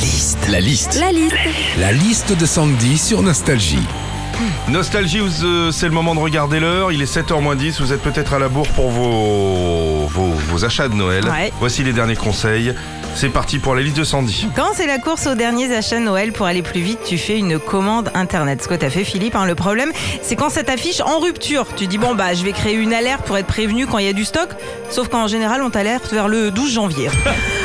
liste. La liste. La liste. La liste de Sandy sur Nostalgie. Nostalgie, euh, c'est le moment de regarder l'heure. Il est 7h moins 10. Vous êtes peut-être à la bourre pour vos, vos, vos achats de Noël. Ouais. Voici les derniers conseils. C'est parti pour la liste de Sandy. Quand c'est la course aux derniers achats de Noël pour aller plus vite, tu fais une commande internet. Ce que t'as fait, Philippe, hein, le problème, c'est quand ça t'affiche en rupture. Tu dis, bon, bah, je vais créer une alerte pour être prévenu quand il y a du stock. Sauf qu'en général, on t'alerte vers le 12 janvier.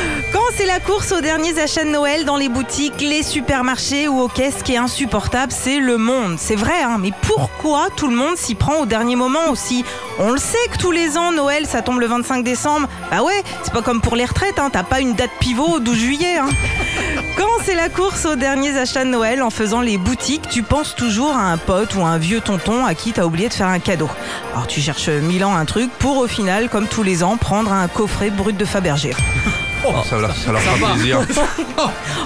La course aux derniers achats de Noël dans les boutiques, les supermarchés ou aux caisses, ce qui est insupportable, c'est le monde. C'est vrai, hein, mais pourquoi tout le monde s'y prend au dernier moment aussi? On le sait que tous les ans, Noël, ça tombe le 25 décembre. Bah ouais, c'est pas comme pour les retraites, hein, t'as pas une date pivot au 12 juillet. hein. Quand c'est la course aux derniers achats de Noël en faisant les boutiques, tu penses toujours à un pote ou un vieux tonton à qui t'as oublié de faire un cadeau. Alors tu cherches mille ans un truc pour au final, comme tous les ans, prendre un coffret brut de Fabergé. Ça, leur- ça leur fera plaisir.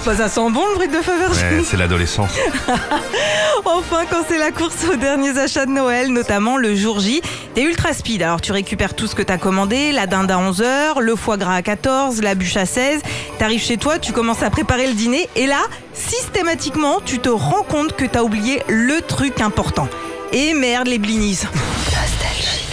Bah, ça sent bon le brut de. Ouais, c'est l'adolescence. Enfin, quand c'est la course aux derniers achats de Noël, notamment le jour J, t'es ultra speed. Alors tu récupères tout ce que t'as commandé, la dinde à 11h, le foie gras à 14, la bûche à 16. T'arrives chez toi, tu commences à préparer le dîner et là, systématiquement, tu te rends compte que t'as oublié le truc important. Et merde, les blinis.